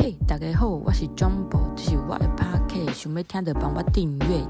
嘿，大家好，我是 Jumbo，这是我的 Podcast，想要听的帮我订阅。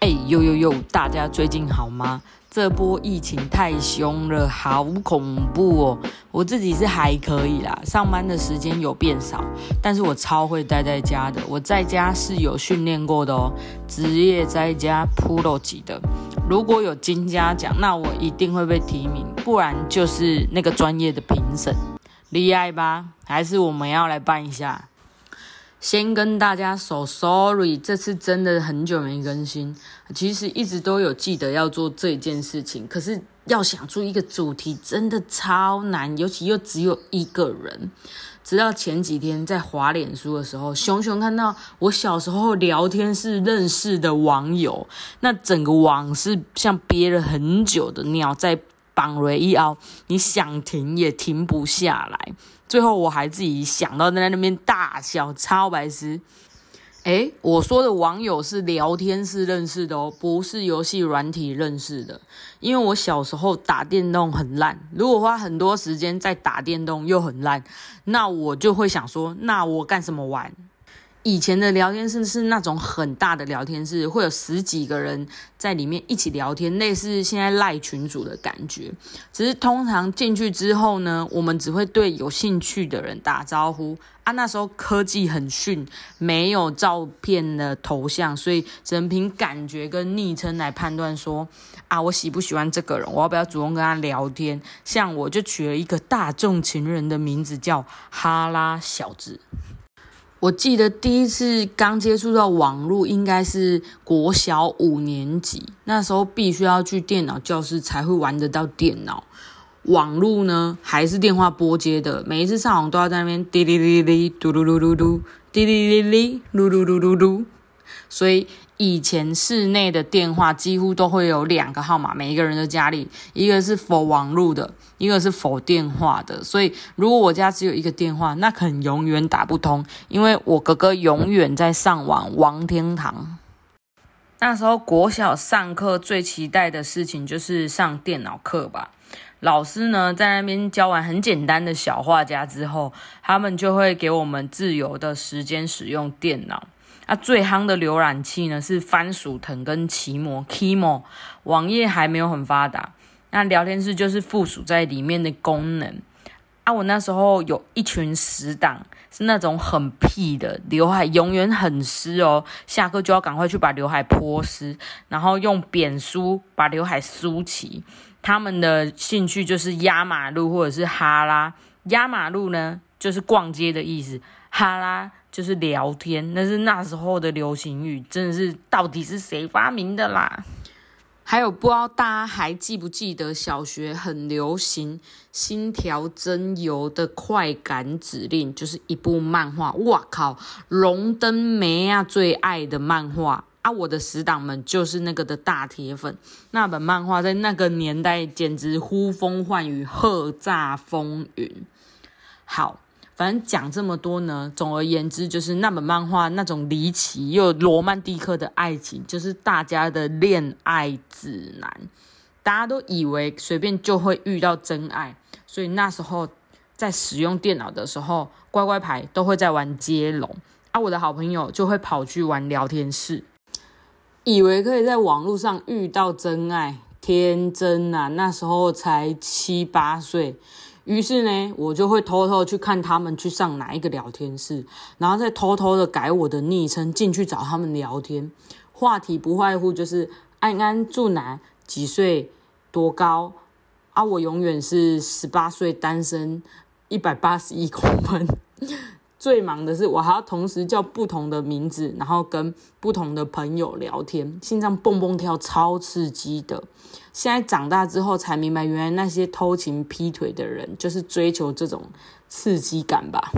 哎，呦呦呦，大家最近好吗？这波疫情太凶了，好恐怖哦！我自己是还可以啦，上班的时间有变少，但是我超会待在家的。我在家是有训练过的哦，职业在家 Pro 级的。如果有金家奖，那我一定会被提名，不然就是那个专业的评审。厉害吧？还是我们要来办一下？先跟大家说 sorry，这次真的很久没更新。其实一直都有记得要做这件事情，可是要想出一个主题真的超难，尤其又只有一个人。直到前几天在滑脸书的时候，熊熊看到我小时候聊天室认识的网友，那整个网是像憋了很久的尿在。绑了一凹，你想停也停不下来。最后我还自己想到在那边大笑，超白痴。诶，我说的网友是聊天室认识的哦，不是游戏软体认识的。因为我小时候打电动很烂，如果花很多时间在打电动又很烂，那我就会想说，那我干什么玩？以前的聊天室是那种很大的聊天室，会有十几个人在里面一起聊天，类似现在赖群主的感觉。只是通常进去之后呢，我们只会对有兴趣的人打招呼啊。那时候科技很逊，没有照片的头像，所以只能凭感觉跟昵称来判断说啊，我喜不喜欢这个人，我要不要主动跟他聊天。像我就取了一个大众情人的名字，叫哈拉小子。我记得第一次刚接触到网络，应该是国小五年级，那时候必须要去电脑教室才会玩得到电脑。网络呢，还是电话拨接的，每一次上网都要在那边滴滴滴滴嘟噜噜噜噜，滴滴滴滴噜噜噜噜噜，所以。以前室内的电话几乎都会有两个号码，每一个人的家里，一个是否网络的，一个是否电话的。所以如果我家只有一个电话，那可能永远打不通，因为我哥哥永远在上网王天堂。那时候国小上课最期待的事情就是上电脑课吧。老师呢在那边教完很简单的小画家之后，他们就会给我们自由的时间使用电脑。那最夯的浏览器呢是番薯藤跟奇摩 Kimo，网页还没有很发达。那聊天室就是附属在里面的功能。啊，我那时候有一群死党，是那种很屁的，刘海永远很湿哦，下课就要赶快去把刘海泼湿，然后用扁梳把刘海梳齐。他们的兴趣就是压马路或者是哈拉。压马路呢就是逛街的意思，哈拉。就是聊天，那是那时候的流行语，真的是到底是谁发明的啦？还有不知道大家还记不记得小学很流行心条真油的快感指令，就是一部漫画。哇靠，龙登梅啊最爱的漫画啊！我的死党们就是那个的大铁粉，那本漫画在那个年代简直呼风唤雨，叱咤风云。好。反正讲这么多呢，总而言之就是那本漫画那种离奇又罗曼蒂克的爱情，就是大家的恋爱指南。大家都以为随便就会遇到真爱，所以那时候在使用电脑的时候，乖乖牌都会在玩接龙，啊，我的好朋友就会跑去玩聊天室，以为可以在网络上遇到真爱，天真啊！那时候才七八岁。于是呢，我就会偷偷去看他们去上哪一个聊天室，然后再偷偷的改我的昵称进去找他们聊天。话题不外乎就是安安住哪、几岁、多高啊？我永远是十八岁单身，一百八十一公分。最忙的是，我还要同时叫不同的名字，然后跟不同的朋友聊天，心脏蹦蹦跳，超刺激的。现在长大之后才明白，原来那些偷情劈腿的人就是追求这种刺激感吧。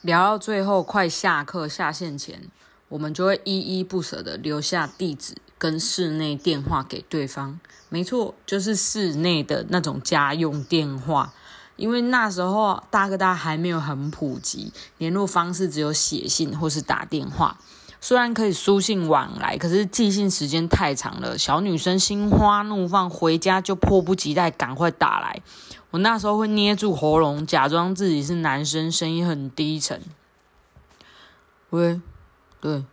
聊到最后，快下课下线前，我们就会依依不舍的留下地址跟室内电话给对方。没错，就是室内的那种家用电话。因为那时候大哥大还没有很普及，联络方式只有写信或是打电话。虽然可以书信往来，可是寄信时间太长了，小女生心花怒放，回家就迫不及待赶快打来。我那时候会捏住喉咙，假装自己是男生，声音很低沉。喂，对，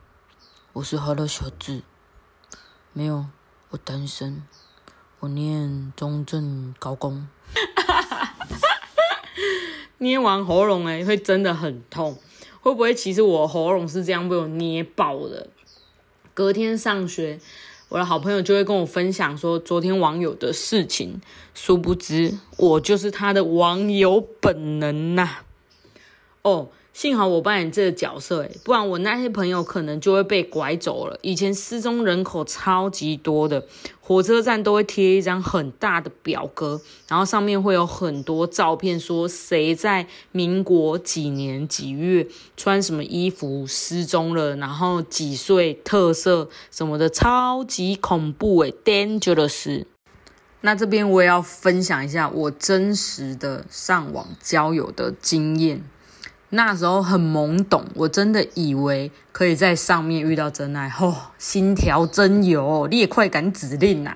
我是和乐小智，没有，我单身，我念中正高工。捏完喉咙哎，会真的很痛。会不会其实我喉咙是这样被我捏爆的？隔天上学，我的好朋友就会跟我分享说昨天网友的事情，殊不知我就是他的网友本能呐。哦。幸好我扮演这个角色，诶不然我那些朋友可能就会被拐走了。以前失踪人口超级多的，火车站都会贴一张很大的表格，然后上面会有很多照片，说谁在民国几年几月穿什么衣服失踪了，然后几岁、特色什么的，超级恐怖诶 d a n g e r o u s 那这边我也要分享一下我真实的上网交友的经验。那时候很懵懂，我真的以为可以在上面遇到真爱，吼，心跳真有，你也快感指令呐，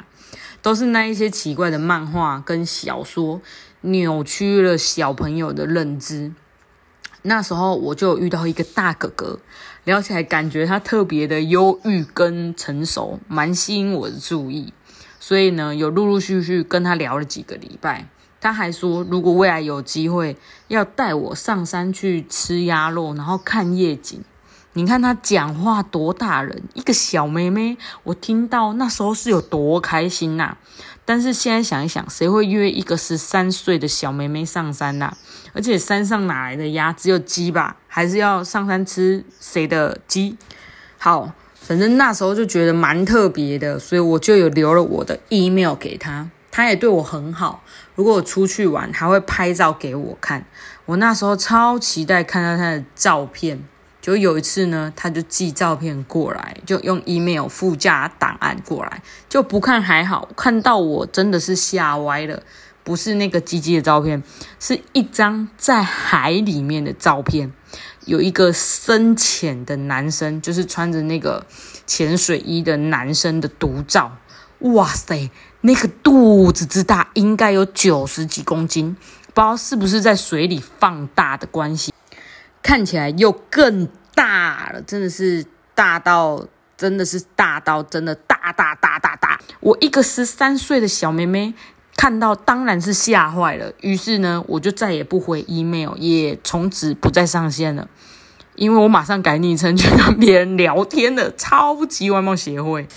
都是那一些奇怪的漫画跟小说扭曲了小朋友的认知。那时候我就遇到一个大哥哥，聊起来感觉他特别的忧郁跟成熟，蛮吸引我的注意，所以呢，有陆陆续续跟他聊了几个礼拜。他还说，如果未来有机会，要带我上山去吃鸭肉，然后看夜景。你看他讲话多大人，一个小妹妹，我听到那时候是有多开心呐！但是现在想一想，谁会约一个十三岁的小妹妹上山呐？而且山上哪来的鸭？只有鸡吧？还是要上山吃谁的鸡？好，反正那时候就觉得蛮特别的，所以我就有留了我的 email 给他。他也对我很好，如果出去玩，还会拍照给我看。我那时候超期待看到他的照片。就有一次呢，他就寄照片过来，就用 email 附加档案过来，就不看还好，看到我真的是吓歪了。不是那个鸡鸡的照片，是一张在海里面的照片，有一个深浅的男生，就是穿着那个潜水衣的男生的独照。哇塞！那个肚子之大，应该有九十几公斤，不知道是不是在水里放大的关系，看起来又更大了，真的是大到，真的是大到，真的大大大大大。我一个十三岁的小妹妹看到，当然是吓坏了。于是呢，我就再也不回 email，也从此不再上线了，因为我马上改昵称去跟别人聊天了。超级外貌协会。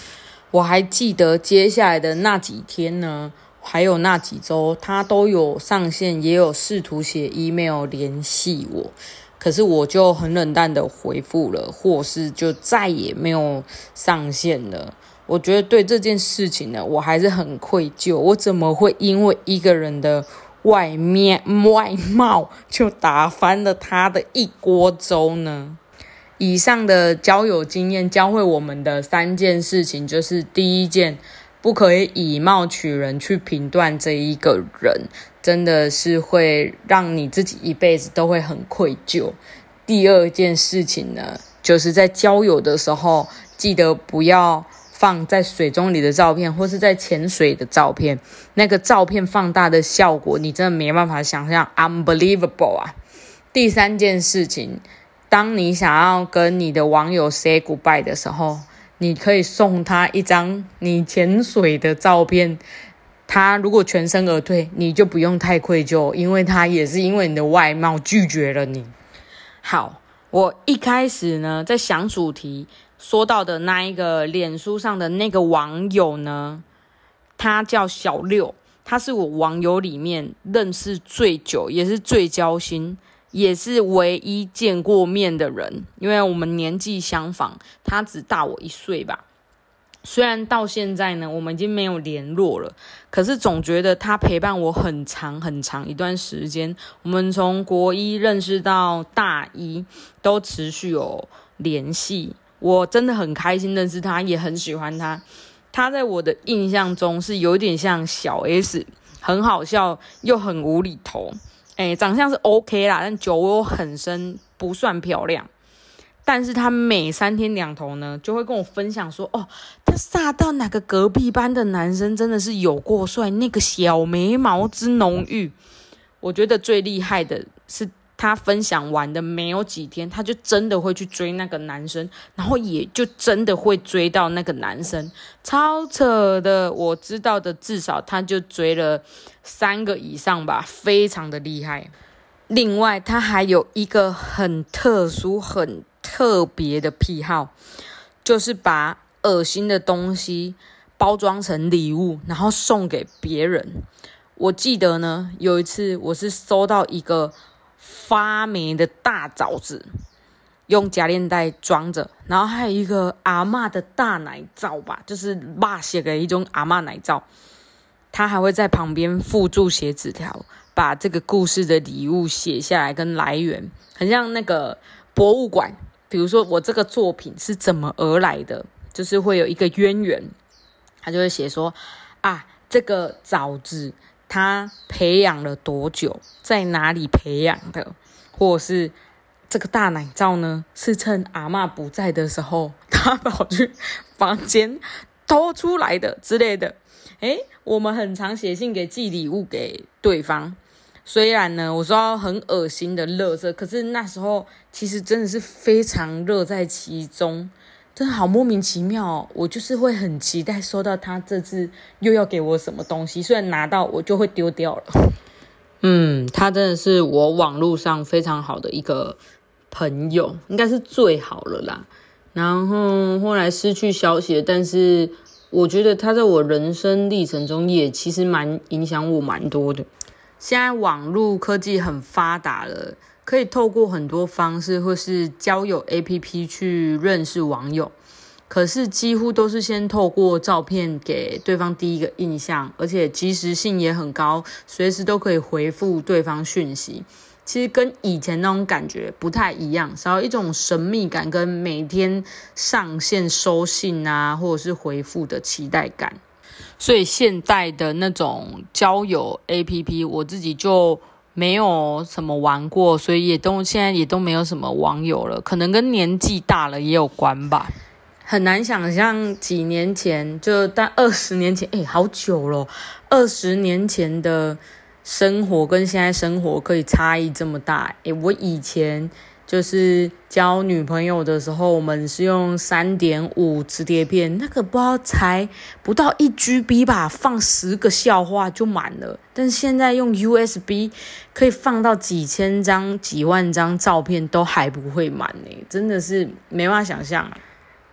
我还记得接下来的那几天呢，还有那几周，他都有上线，也有试图写 email 联系我，可是我就很冷淡的回复了，或是就再也没有上线了。我觉得对这件事情呢，我还是很愧疚。我怎么会因为一个人的外面外貌就打翻了他的一锅粥呢？以上的交友经验教会我们的三件事情，就是第一件，不可以以貌取人去评断这一个人，真的是会让你自己一辈子都会很愧疚。第二件事情呢，就是在交友的时候，记得不要放在水中里的照片，或是在潜水的照片，那个照片放大的效果，你真的没办法想象，unbelievable 啊！第三件事情。当你想要跟你的网友 say goodbye 的时候，你可以送他一张你潜水的照片。他如果全身而退，你就不用太愧疚，因为他也是因为你的外貌拒绝了你。好，我一开始呢，在想主题说到的那一个脸书上的那个网友呢，他叫小六，他是我网友里面认识最久，也是最交心。也是唯一见过面的人，因为我们年纪相仿，他只大我一岁吧。虽然到现在呢，我们已经没有联络了，可是总觉得他陪伴我很长很长一段时间。我们从国一认识到大一，都持续有联系。我真的很开心认识他，也很喜欢他。他在我的印象中是有点像小 S，很好笑又很无厘头。哎，长相是 OK 啦，但酒窝很深，不算漂亮。但是他每三天两头呢，就会跟我分享说：“哦，他撒到哪个隔壁班的男生真的是有过帅，那个小眉毛之浓郁。”我觉得最厉害的是。他分享完的没有几天，他就真的会去追那个男生，然后也就真的会追到那个男生，超扯的。我知道的至少他就追了三个以上吧，非常的厉害。另外，他还有一个很特殊、很特别的癖好，就是把恶心的东西包装成礼物，然后送给别人。我记得呢，有一次我是收到一个。发霉的大枣子，用夹链袋装着，然后还有一个阿妈的大奶罩吧，就是爸写的一种阿妈奶罩。他还会在旁边附注写纸条，把这个故事的礼物写下来跟来源，很像那个博物馆。比如说我这个作品是怎么而来的，就是会有一个渊源，他就会写说啊，这个枣子。他培养了多久，在哪里培养的，或者是这个大奶罩呢？是趁阿妈不在的时候，他跑去房间偷出来的之类的。诶，我们很常写信给寄礼物给对方，虽然呢，我说很恶心的乐色，可是那时候其实真的是非常乐在其中。真的好莫名其妙哦！我就是会很期待收到他这次又要给我什么东西，虽然拿到我就会丢掉了。嗯，他真的是我网络上非常好的一个朋友，应该是最好了啦。然后后来失去消息，但是我觉得他在我人生历程中也其实蛮影响我蛮多的。现在网络科技很发达了。可以透过很多方式，或是交友 APP 去认识网友，可是几乎都是先透过照片给对方第一个印象，而且及时性也很高，随时都可以回复对方讯息。其实跟以前那种感觉不太一样，少一种神秘感跟每天上线收信啊，或者是回复的期待感。所以现代的那种交友 APP，我自己就。没有什么玩过，所以也都现在也都没有什么网友了，可能跟年纪大了也有关吧。很难想象几年前就但二十年前，哎，好久了，二十年前的生活跟现在生活可以差异这么大。哎，我以前。就是交女朋友的时候，我们是用三点五磁碟片，那个不知道才不到一 GB 吧，放十个笑话就满了。但是现在用 USB 可以放到几千张、几万张照片都还不会满呢，真的是没法想象啊！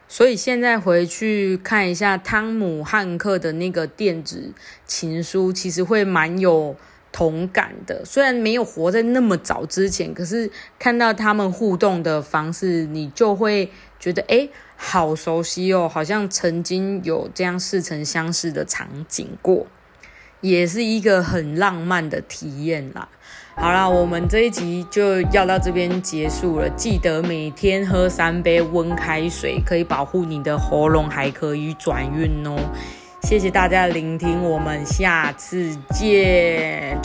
所以现在回去看一下汤姆汉克的那个电子情书，其实会蛮有。同感的，虽然没有活在那么早之前，可是看到他们互动的方式，你就会觉得哎，好熟悉哦，好像曾经有这样似曾相识的场景过，也是一个很浪漫的体验啦。好啦，我们这一集就要到这边结束了，记得每天喝三杯温开水，可以保护你的喉咙，还可以转运哦。谢谢大家的聆听，我们下次见。